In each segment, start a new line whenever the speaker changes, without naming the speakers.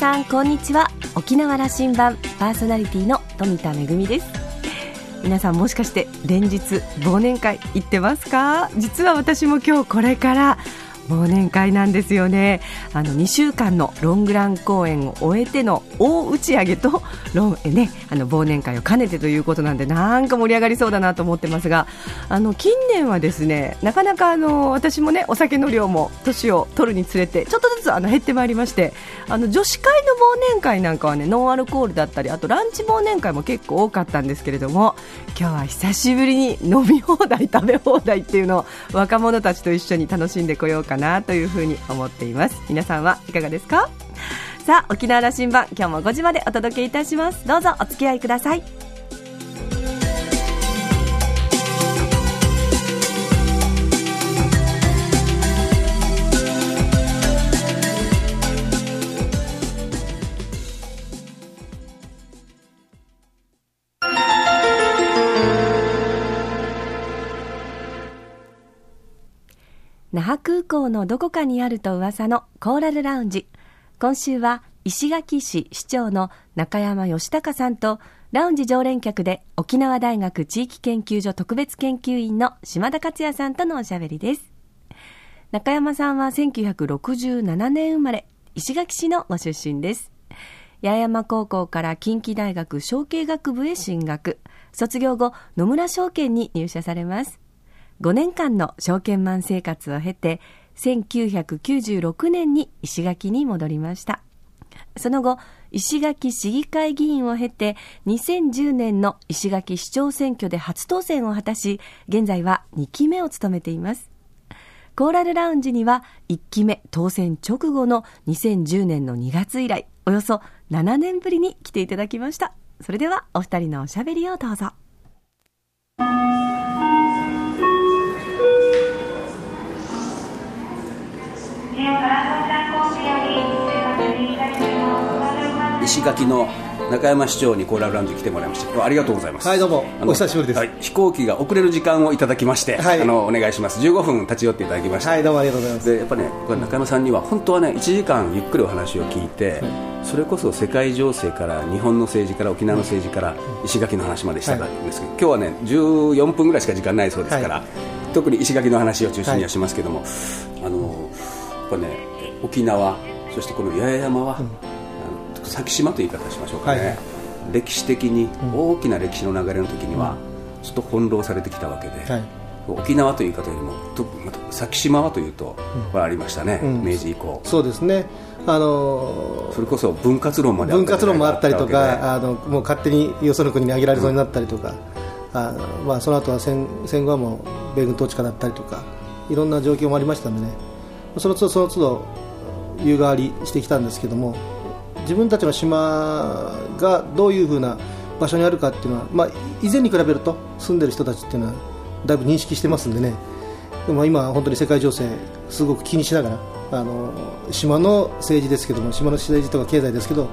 さんこんにちは。沖縄羅針盤パーソナリティの富田恵です。皆さんもしかして連日忘年会行ってますか？実は私も今日これから忘年会なんですよね。あの2週間のロングラン公演を終えての大打ち上げと ロン、ね、あの忘年会を兼ねてということなんでなんか盛り上がりそうだなと思ってますがあの近年はですねなかなかあの私もねお酒の量も年を取るにつれてちょっとずつあの減ってまいりましてあの女子会の忘年会なんかはねノンアルコールだったりあとランチ忘年会も結構多かったんですけれども今日は久しぶりに飲み放題食べ放題っていうのを若者たちと一緒に楽しんでこようかななというふうに思っています。皆さんはいかがですか？さあ沖縄羅針盤今日も5時までお届けいたします。どうぞお付き合いください。那覇空港のどこかにあると噂のコーラルラウンジ。今週は石垣市市長の中山義孝さんとラウンジ常連客で沖縄大学地域研究所特別研究員の島田克也さんとのおしゃべりです。中山さんは1967年生まれ石垣市のご出身です。八重山高校から近畿大学商経学部へ進学。卒業後野村証券に入社されます。5年間の証券マン生活を経て1996年に石垣に戻りました。その後石垣市議会議員を経て2010年の石垣市長選挙で初当選を果たし現在は2期目を務めています。コーラルラウンジには1期目当選直後の2010年の2月以来およそ7年ぶりに来ていただきました。それではお二人のおしゃべりをどうぞ。
石垣の中山市長にコーラルラウンジ来てもらいましたありがとうございます。
はいどうも。お久しぶりです、はい、
飛行機が遅れる時間をいただきまして、はい、あのお願いします。15分立ち寄っていただきました
はいどうもありがとうございます。
でやっぱね中山さんには本当はね1時間ゆっくりお話を聞いて、はい、それこそ世界情勢から日本の政治から沖縄の政治から石垣の話までしたんですけど、今日はね14分ぐらいしか時間ないそうですから、特に石垣の話を中心にはしますけども、あのやっぱね沖縄そしてこの八重山は、うん。先島という言い方しましょうかね、はい、歴史的に大きな歴史の流れの時には、ちょっと翻弄されてきたわけで、はい、沖縄という言い方よりもと先島はというと、これありましたね、うん、明治以降。
そうですね。あの
ー、それこそ分割論まで
分割論もあったりとかあのもう勝手によその国に挙げられそうになったりとか、うん、あまあ、その後は戦戦後はもう米軍統治下だったりとかいろんな状況もありましたのでねその都度その都度湯変わりしてきたんですけども自分たちの島がどういうふうな場所にあるかっていうのは、まあ、以前に比べると住んでる人たちっていうのはだいぶ認識してますんでね。でも今、本当に世界情勢すごく気にしながらあの島の政治ですけども島の政治とか経済ですけど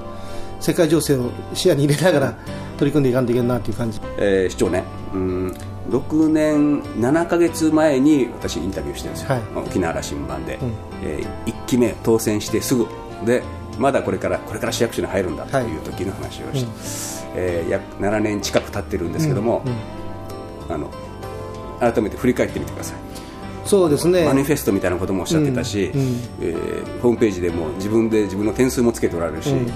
世界情勢を視野に入れながら取り組んでいかんといけないなという感じ、
えー、市長ね。うん。6年7か月前に私インタビューしてるんですよ、はい、沖縄羅針盤で、うん、えー、1期目当選してすぐ。でまだこれからこれから市役所に入るんだという時の話をして、はいうん、えー、約7年近く経ってるんですけども、うんうん、あの改めて振り返ってみてください。
そうですね。
マニフェストみたいなこともおっしゃってたし、うん。うん、えー、ホームページでも自分で自分の点数もつけておられるし、うん、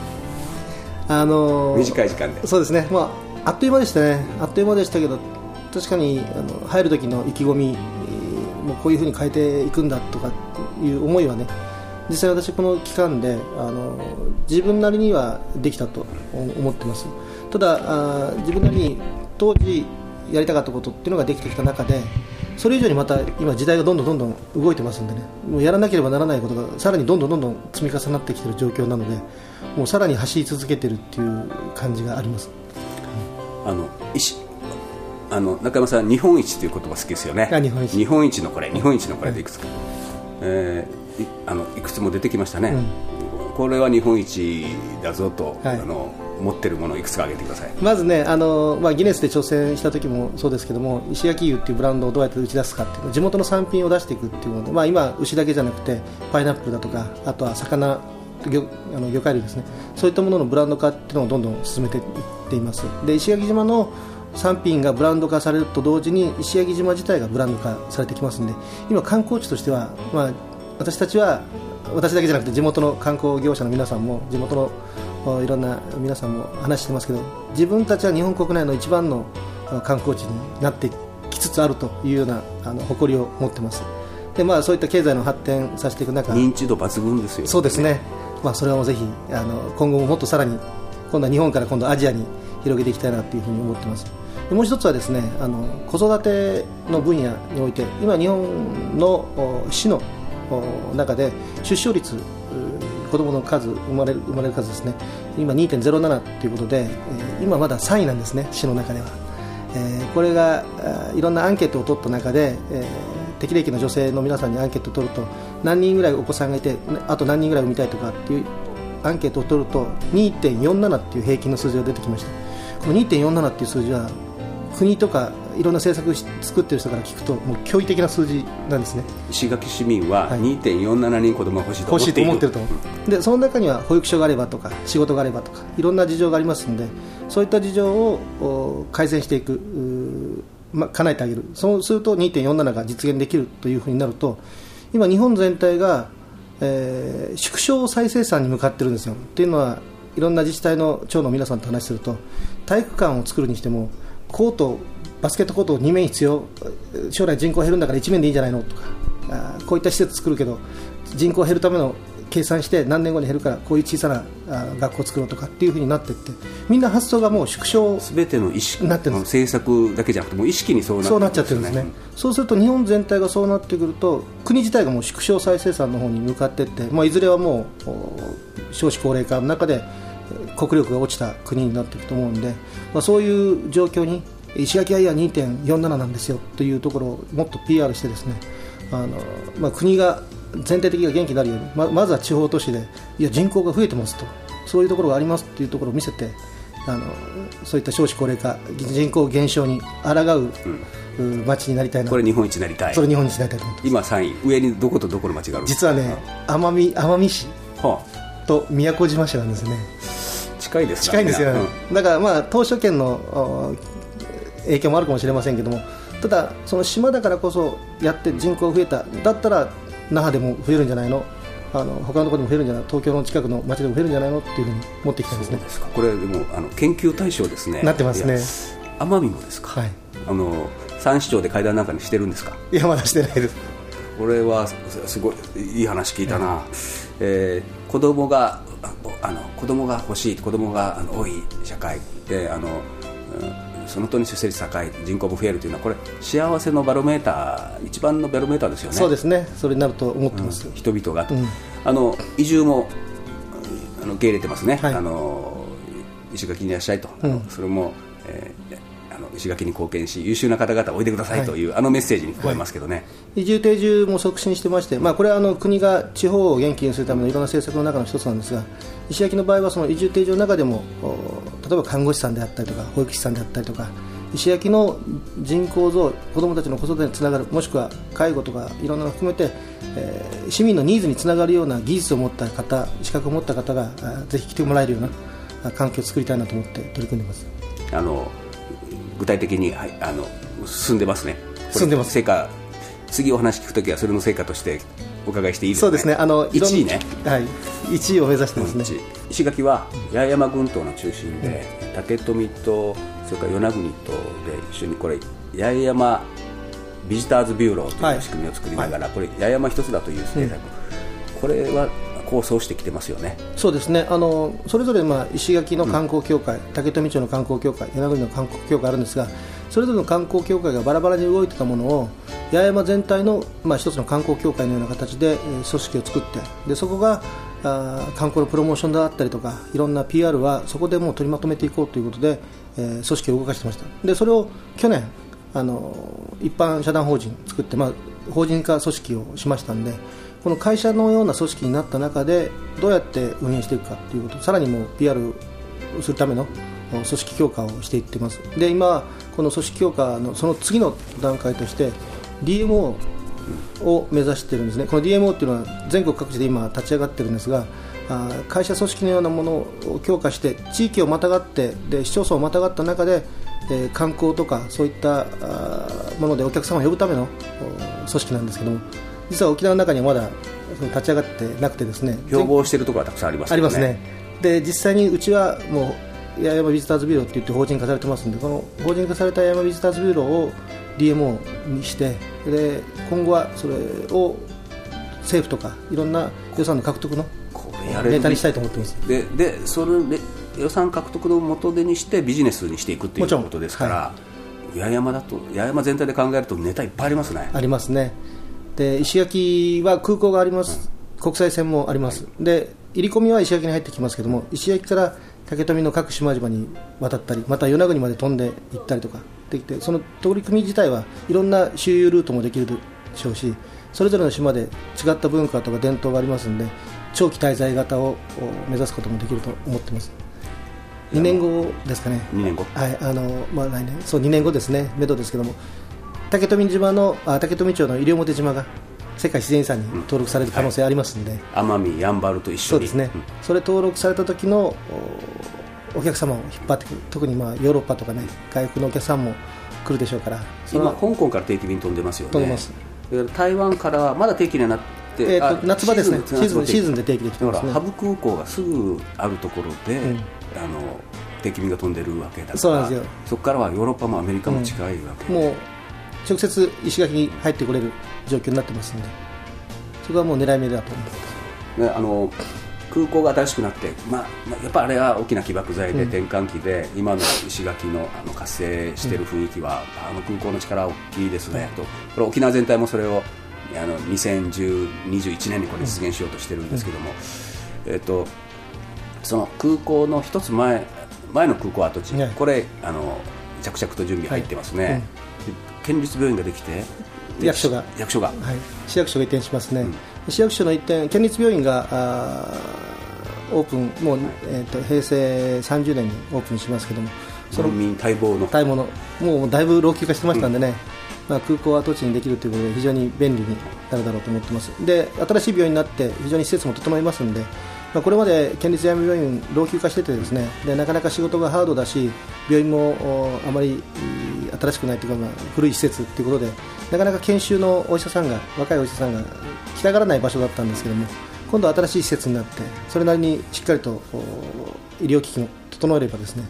あのー、
短い時間で。
そうですね、まあ、あっという間でしたね。あっという間でしたけど確かにあの入る時の意気込みもうこういうふうに変えていくんだとかいう思いはね実際私この期間であの自分なりにはできたと思ってます。ただあ自分なりに当時やりたかったことっていうのができてきた中でそれ以上にまた今時代がどんどんどんどん動いてますんでね。もうやらなければならないことがさらにどんどんどんどん積み重なってきてる状況なのでもうさらに走り続けてるっていう感じがあります、
あのあの中山さん日本一という言葉好きですよね。
日本一。
日本一のこれ日本一のこれでいくつか、えーいあのいくつも出てきましたね、うん、これは日本一だぞと、はい、あの持ってるものをいくつか挙げてください。
まずねあの、まあ、ギネスで挑戦した時もそうですけども石焼油っていうブランドをどうやって打ち出すかっていう地元の産品を出していくっていうので、まあ、今牛だけじゃなくてパイナップルだとかあとは魚魚あの魚介類ですね。そういったもののブランド化っていうのをどんどん進めていっています。で石垣島の産品がブランド化されると同時に石垣島自体がブランド化されてきますので今、観光地としては、まあ、私たちは私だけじゃなくて地元の観光業者の皆さんも地元のいろんな皆さんも話してますけど自分たちは日本国内の一番の観光地になってきつつあるというようなあの誇りを持ってます。で、まあ、そういった経済の発展させていく中
認知度抜群ですよ、ね、
そうですね、まあ、それはぜひあの今後ももっとさらに今度は日本から今度アジアに広げていきたいなというふうに思ってますもう一つはですねあの子育ての分野において今、日本の市の中で出生率子供の数生まれる生まれる数ですね今2.07ということで今まだ3位なんですね市の中では、えー、これがいろんなアンケートを取った中で、えー、適齢期の女性の皆さんにアンケートを取ると何人ぐらいお子さんがいてあと何人ぐらい産みたいとかっていうアンケートを取ると2.47っていう平均の数字が出てきましたこの2.47っていう数字は国とかいろんな政策作ってる人から聞くともう驚異的な数字なんですね。
石垣市民は2.47人子供が欲しいと
思っている,、ってるとでその中には保育所があればとか仕事があればとかいろんな事情がありますのでそういった事情を改善していくまあ、叶えてあげる。そうすると2.47が実現できるというふうになると今、日本全体が、えー、縮小再生産に向かってるんですよ。というのはいろんな自治体の長の皆さんと話すると体育館を作るにしてもコートバスケットコート2面必要将来人口減るんだから1面でいいんじゃないのとかあこういった施設作るけど人口減るための計算して何年後に減るからこういう小さな学校を作ろうとかっていうふうになっていってみんな発想がもう縮小
すべての意識なってる政策だけじゃなくても意識にそうな
そうなっちゃってるんですね。そうすると日本全体がそうなってくると国自体がもう縮小再生産の方に向かっていって、まあ、いずれはもう少子高齢化の中で国力が落ちた国になっていくと思うんで、まあ、そういう状況に石垣アイア2.47なんですよというところをもっと PR してですねあの、まあ、国が全体的が元気になるようにままずは地方都市でいや人口が増えてますとそういうところがありますというところを見せてあのそういった少子高齢化人口減少に抗う、うん、町になりたいな。
これ日本一になりたい。
それ日本一になりたいと思って
今3位。上にどことどこの町がある
実はね奄美奄美市と宮古島市なんですね
近いです
近いんですよ、ね、うん、だからまあ当初県の影響もあるかもしれませんけどもただその島だからこそやって人口が増えた。だったら那覇でも増えるんじゃないの？あの他のところでも増えるんじゃない東京の近くの町でも増えるんじゃないの？っていうふうに持ってきたんですね。
これでもあの研究対象ですね。
なってますね。
奄美もですか、はい、あの三市長で会談なんかにしてるんですか？
いやまだしてないです
これはすごいいい話聞いたな、はい、えー、子供があの子供が欲しい子供があの多い社会。であの、うんそのとに出生率高い人口も増えるというのはこれ幸せのバロメーター一番のバロメーターですよね。
そうですね。それになると思ってます、
うん、人々が、うん、あの移住もあの受け入れてますね、はい、あの石垣にいらっしゃいと、うん、それも、えー、あの石垣に貢献し優秀な方々おいでくださいという、はい、あのメッセージに聞こえますけどね、はい、
移住定住も促進してまして、まあ、これはあの国が地方を元気にするためのいろんな政策の中の一つなんですが石垣の場合はその移住定住の中でも例えば看護師さんであったりとか保育士さんであったりとか石焼の人口増子どもたちの子育てにつながるもしくは介護とかいろんなのを含めて、えー、市民のニーズにつながるような技術を持った方資格を持った方がぜひ来てもらえるような環境を作りたいなと思って取り組んでます。
あの具体的に、はい、あの進んでますね。
進んでます。
成果次お話聞くときはそれの成果としてお伺いしていいです
か、ね、そうですね。あの
1位ね。
はい。1位を目指してますね、
石垣は八重山群島の中心で、竹富とそれから与那国とで一緒にこれ八重山ビジターズビューローという仕組みを作りながら、はい、これ八重山一つだという政策、うん、これは構想してきてますよね。
そうですね。あのそれぞれ、まあ、石垣の観光協会、うん、竹富町の観光協会与那国の観光協会あるんですがそれぞれの観光協会がバラバラに動いてたものを八重山全体の、まあ、一つの観光協会のような形で、えー、組織を作ってでそこがあ観光のプロモーションであったりとかいろんな PR はそこでもう取りまとめていこうということで、えー、組織を動かしてました。でそれを去年あの一般社団法人作って、まあ、法人化組織をしましたんでこの会社のような組織になった中でどうやって運営していくかということさらにもう PR するための組織強化をしていってます。で今この組織強化のその次の段階として DMO を目指してるんですね。この DMO っていうのは全国各地で今立ち上がってるんですが会社組織のようなものを強化して地域をまたがってで市町村をまたがった中で、え観光とかそういったものでお客様を呼ぶための組織なんですけども実は沖縄の中にはまだ立ち上がってなくてですね
標榜しているところはたくさんありますよ
ありますね。で実際にうちはもう八重山ビジターズビューローって言って法人化されてますんでこの法人化された八重山ビジターズビューローを DMO にしてで今後はそれを政府とかいろんな予算の獲得の
これやれる
ネタにしたいと思ってます。
ででそれで予算獲得の元手にしてビジネスにしていくっていうことですから、八重山だと八重山全体で考えるとネタいっぱいありますね。
ありますねで石垣は空港があります、国際線もあります、で入り込みは石垣に入ってきますけども石垣から竹富の各島々に渡ったりまた与那国まで飛んで行ったりとかできてその取り組み自体はいろんな周遊ルートもできるでしょうしそれぞれの島で違った文化とか伝統がありますので長期滞在型をお目指すこともできると思ってます。2年後ですかね。
2年後。
はいあのまあ、来年。そう2年後ですね、めどですけども、竹富島のあ竹富町の西表島が世界自然遺産に登録される可能性ありますんで、
奄美やんばると一緒に。
そうですね、
うん。
それ登録された時のおお客様を引っ張ってくる、特にまあヨーロッパとかね、外国のお客さんも来るでしょうから、
今
は
香港から定期便飛んでますよね。
飛んでます。
台湾からはまだ定期にはなって、
えーと
あ
夏場ですね。シーズン
夏
シーズンで定期で来てますね。
だからハブ空港がすぐあるところで、
うん。
あの定期便が飛んでるわけだから。
そうなんですよ。
そこからはヨーロッパもアメリカも近いわけ、
もう直接石垣に入ってこれる状況になってますんで、そこはもう狙い目だと思ってます。
ね、あの空港が新しくなって、まあ、まあやっぱあれは大きな起爆剤で、
うん。
転換期で今の石垣のあの活性している雰囲気は、あの空港の力は大きいですね、と。これ沖縄全体もそれをあの2021年にこれ実現しようとしてるんですけども、えっとその空港の一つ前前の空港跡地、
はい。
これあの着々と準備入ってますね、
はい
県立病院ができてで
役所が。
役所が、
はい、市役所が移転しますね、
うん。
市役所の移転、県立病院があーオープン、もう、えー、と平成30年にオープンしますけども、その
待望の。
買い物、もうだいぶ老朽化してましたんでね、まあ、空港跡地にできるということで、非常に便利になるだろうと思ってます、で新しい病院になって、非常に施設も整いますんで、まあ、これまで県立病院、老朽化してて、ですねでなかなか仕事がハードだし、病院もおあまりいい新しくないというか、まあ、古い施設ということで、なかなか研修のお医者さんが、若いお医者さんが来たがらない場所だったんですけども、今度は新しい施設になって、それなりにしっかりとお医療機器も整えればですね、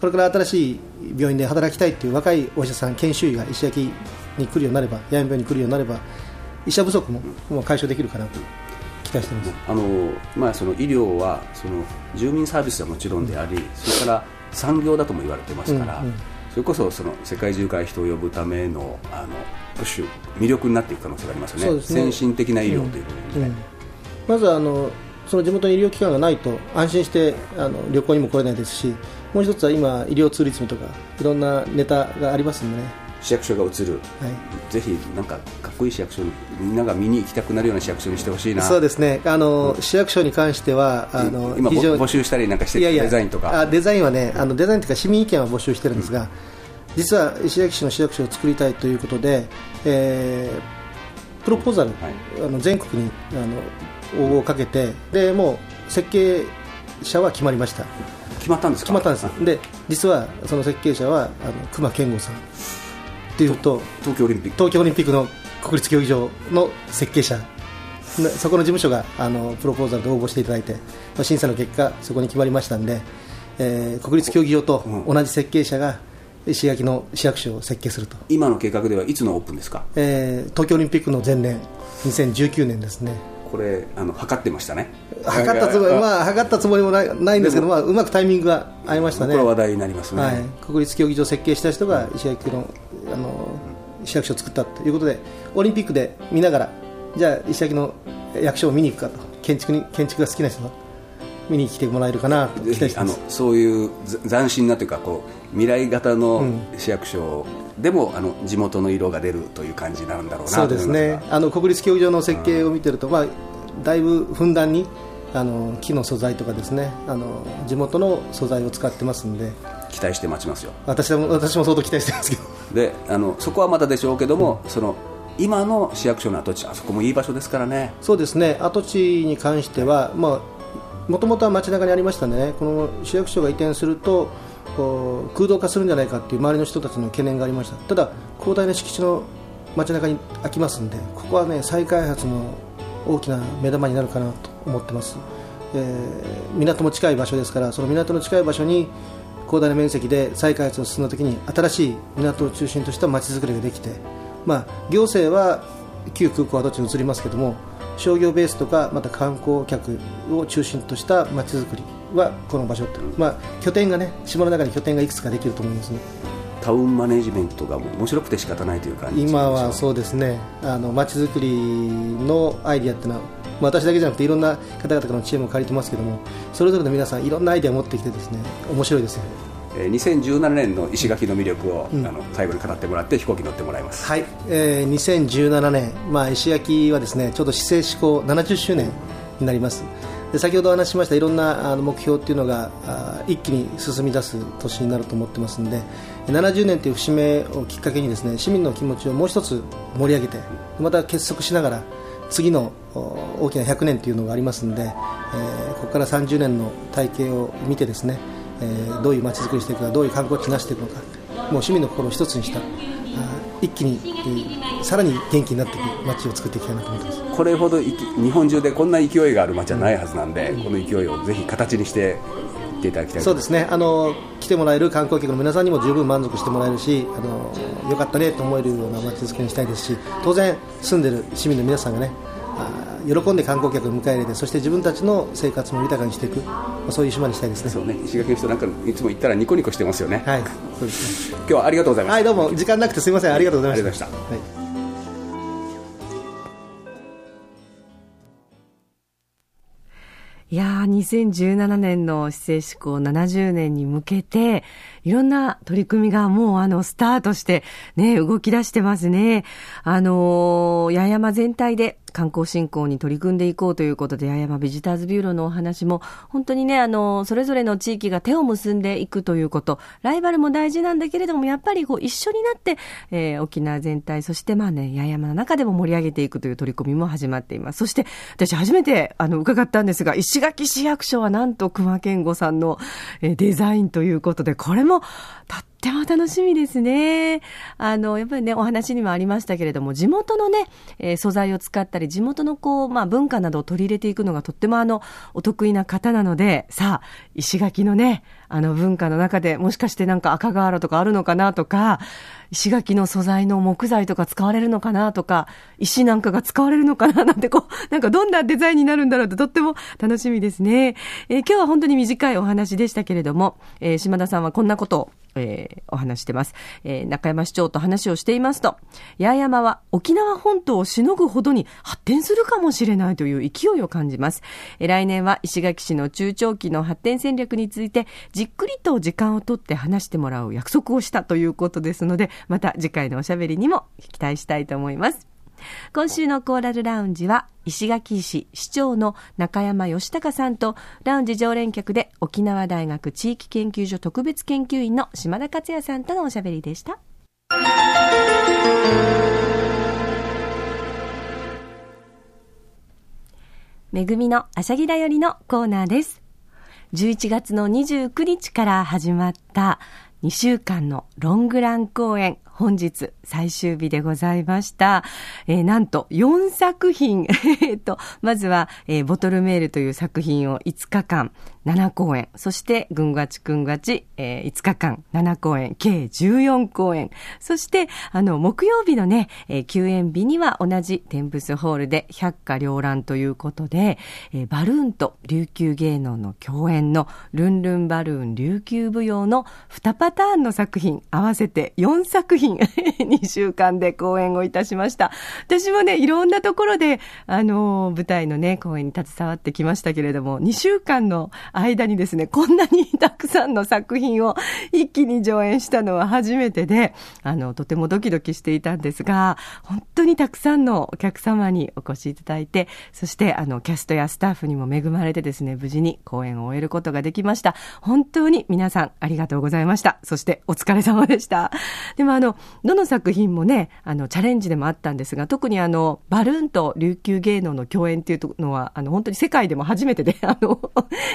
これから新しい病院で働きたいという若いお医者さん、研修医が石焼に来るようになれば、八重病院に来るようになれば、医者不足ももう解消できるかなと期待しています。
あのまあ、その医療はその住民サービスはもちろんであり、それから産業だとも言われてますから、
うんうん
それこそその世界中から人を呼ぶためのあのプッシュ魅力になっていく可能性がありますよね。
ね。
先進的な医療ということで、
うん。まずはあのその地元に医療機関がないと安心してあの旅行にも来れないですし、もう一つは今、医療ツーリズムとかいろんなネタがありますんでね、
市役所が移る、
はい、
ぜひなんかかっこいい市役所にみんなが見に行きたくなるような市役所にしてほしいな。
そうですね。あの、市役所に関してはあの
今
非常に
募集したりなんかしてる
いやいや
デザインとか。
あデザインはねあのデザインというか市民意見は募集してるんですが、実は石垣市の市役所を作りたいということで、えープロポーザル、
はい。
あの全国にあの応募をかけてでもう設計者は決まりました。
決まったんですか？
決まったんです。で実はその設計者はあの熊健吾さんっていうと
東京オリンピック。
東京オリンピックの国立競技場の設計者。なそこの事務所があのプロポーザルで応募していただいてまあ審査の結果そこに決まりましたんで、えー国立競技場と
うん。
同じ設計者が石垣の市役所を設計すると、
今の計画ではいつのオープンですか？
えー東京オリンピックの前年2019年ですね。
これあの測ってましたね。
測ったつもり、
あ
まあ、測ったつもりもないないんですけど、まあ、うまくタイミングが合いましたね。
これは話題になりますね、
はい、国立競技場を設計した人が石垣のあの市役所を作ったということでオリンピックで見ながらじゃあ石垣の役所を見に行くかと。建築に建築が好きな人は見に来てもらえるかなと。期
あの
待してます。
そういうざ斬新なというかこう未来型の
うん。
市役所でも、あの地元の色が出るという感じになるんだろうな
そうですね。あの国立競技場の設計を見てると、まあ、だいぶふんだんにあの木の素材とかですねあの地元の素材を使ってますんで。
期待して待ちますよ。
私も私も相当期待してますけど
であのそこはまたでしょうけども、その今の市役所の跡地あそこもいい場所ですからね。
そうですね。跡地に関しては、まあ、もともとは街中にありましたね。この市役所が移転するとこう空洞化するんじゃないかっていう周りの人たちの懸念がありました。ただ広大な敷地の街中に空きますんでここはね再開発の大きな目玉になるかなと思ってます、えー、港も近い場所ですからその港の近い場所に広大な面積で再開発を進んだ時に新しい港を中心とした街づくりができて、まあ、行政は旧空港はどっちに移りますけども商業ベースとかまた観光客を中心とした街づくりはこの場所って、まあ、拠点がね島の中に拠点がいくつかできると思いますね。
タウンマネジメントが面白くて仕方ないという感じ
今はそうですね。あの街づくりのアイディアっていうのは私だけじゃなくていろんな方々からの知恵も借りてますけどもそれぞれの皆さんいろんなアイデアを持ってきてですね面白いですよ
2017年の石垣の魅力を、うん、あの最後に語ってもらって飛行機乗ってもらいます、
はい。えー、2017年、まあ、石垣はですねちょうど市政施行70周年になります。で先ほどお話ししましたいろんなあの目標っていうのがあ一気に進み出す年になると思ってますので70年という節目をきっかけにですね市民の気持ちをもう一つ盛り上げてまた結束しながら次の大きな100年というのがありますので、えー、ここから30年の体系を見てですね、えー、どういう街づくりしていくかどういう観光地になしていくのかもう市民の心を一つにした一気に、えー、さらに元気になっていく街を作っていきたいなと思ってます。
これほど日本中でこんな勢いがある街はないはずなんで、うん、この勢いをぜひ形にしてていただきたい
そうですね。あの来てもらえる観光客の皆さんにも十分満足してもらえるしあのよかったねと思えるような街づくりにしたいですし当然住んでる市民の皆さんがね喜んで観光客を迎え入れてそして自分たちの生活も豊かにしていく、まあ、そういう島にしたいですね。
そうね。石垣の人なんかいつも行ったらニコニコしてますよね。
はい。そうです
ね。今日はありがとうございました。
はいどうも。時間なくてすみません。ありがとうございました、はい
いやー、2017年の市政施行70年に向けて、いろんな取り組みがもうあの、スタートして、ね、動き出してますね。あのー、八重山全体で観光振興に取り組んでいこうということで、八重山ビジターズビューローのお話も、本当にね、あの、それぞれの地域が手を結んでいくということ、ライバルも大事なんだけれども、やっぱりこう、一緒になって、えー、沖縄全体、そしてまあね、八重山の中でも盛り上げていくという取り組みも始まっています。そして、私初めて、あの、伺ったんですが、石垣市役所はなんと熊健吾さんの、えー、デザインということで、これも、たっっても楽しみですね。あの、やっぱりね、お話にもありましたけれども、地元のね、えー、素材を使ったり、地元のこう、まあ文化などを取り入れていくのがとってもあの、お得意な方なので、さあ、石垣のね、あの文化の中でもしかしてなんか赤瓦とかあるのかなとか、石垣の素材の木材とか使われるのかなとか、石なんかが使われるのかななんてこう、なんかどんなデザインになるんだろうってとっても楽しみですね。えー、今日は本当に短いお話でしたけれども、えー、島田さんはこんなことを、えー、お話してます。えー、中山市長と話をしていますと、八重山は沖縄本島をしのぐほどに発展するかもしれないという勢いを感じます。えー、来年は石垣市の中長期の発展戦略について、じっくりと時間をとって話してもらう約束をしたということですので、また次回のおしゃべりにも期待したいと思います。今週のコーラルラウンジは石垣市市長の中山義隆さんとラウンジ常連客で沖縄大学地域研究所特別研究員の島田克也さんとのおしゃべりでした。めぐみのあしゃぎだよりのコーナーです。11月の29日から始まった2週間のロングラン公演、本日最終日でございました。えー、なんと4作品。えっと、まずは、えー、ボトルメールという作品を5日間、7公演。そして、ぐんがちくんがち、えー、5日間、7公演、計14公演。そして、あの、木曜日のね、えー、休演日には同じテンプスホールで百花繚乱ということで、えー、バルーンと琉球芸能の共演のルンルンバルーン琉球舞踊の2パターンの作品、合わせて4作品、2週間で公演をいたしました。私もね、いろんなところで、あの、舞台のね、公演に携わってきましたけれども、2週間の間にですね、こんなにたくさんの作品を一気に上演したのは初めてで、あの、とてもドキドキしていたんですが、本当にたくさんのお客様にお越しいただいて、そしてあの、キャストやスタッフにも恵まれてですね、無事に公演を終えることができました。本当に皆さんありがとうございました。そしてお疲れ様でした。でもあの、どの作品もね、あの、チャレンジでもあったんですが、特にあの、バルーンと琉球芸能の共演っていうのは、あの、本当に世界でも初めてで、あの、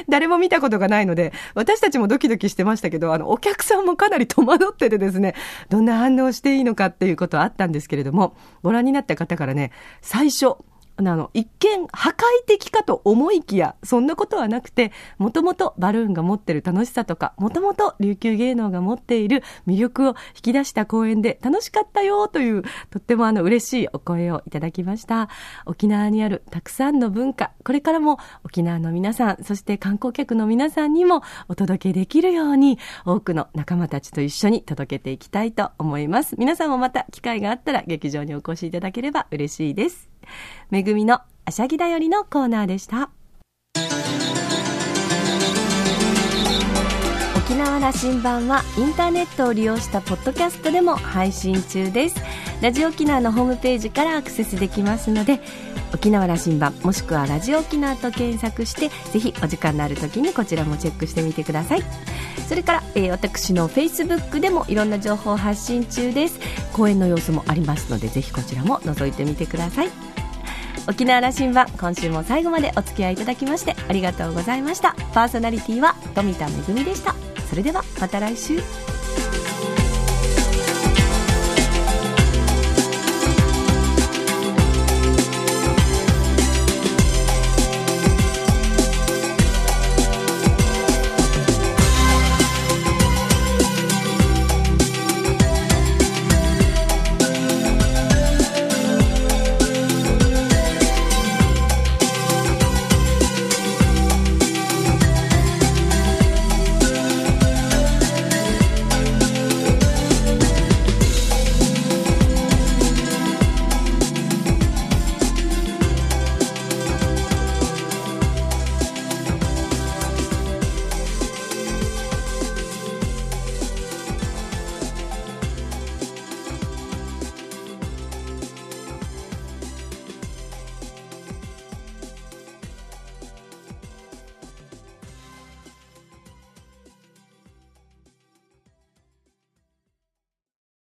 誰も見たことがないので、私たちもドキドキしてましたけど、あの、お客さんもかなり戸惑っててですね、どんな反応していいのかっていうことはあったんですけれども、ご覧になった方からね、最初、あの、一見破壊的かと思いきや、そんなことはなくて、もともとバルーンが持ってる楽しさとか、もともと琉球芸能が持っている魅力を引き出した公演で楽しかったよという、とってもあの嬉しいお声をいただきました。沖縄にあるたくさんの文化、これからも沖縄の皆さん、そして観光客の皆さんにもお届けできるように、多くの仲間たちと一緒に届けていきたいと思います。皆さんもまた機会があったら劇場にお越しいただければ嬉しいです。めぐみのあしゃぎだよりのコーナーでした。沖縄羅針盤はインターネットを利用したポッドキャストでも配信中です。ラジオ沖縄のホームページからアクセスできますので沖縄羅針盤もしくはラジオ沖縄と検索してぜひお時間のある時にこちらもチェックしてみてください。それから、えー、私のフェイスブックでもいろんな情報を発信中です。公演の様子もありますのでぜひこちらも覗いてみてください。沖縄羅針盤今週も最後までお付き合いいただきましてありがとうございました。パーソナリティは富田恵でした。それではまた来週。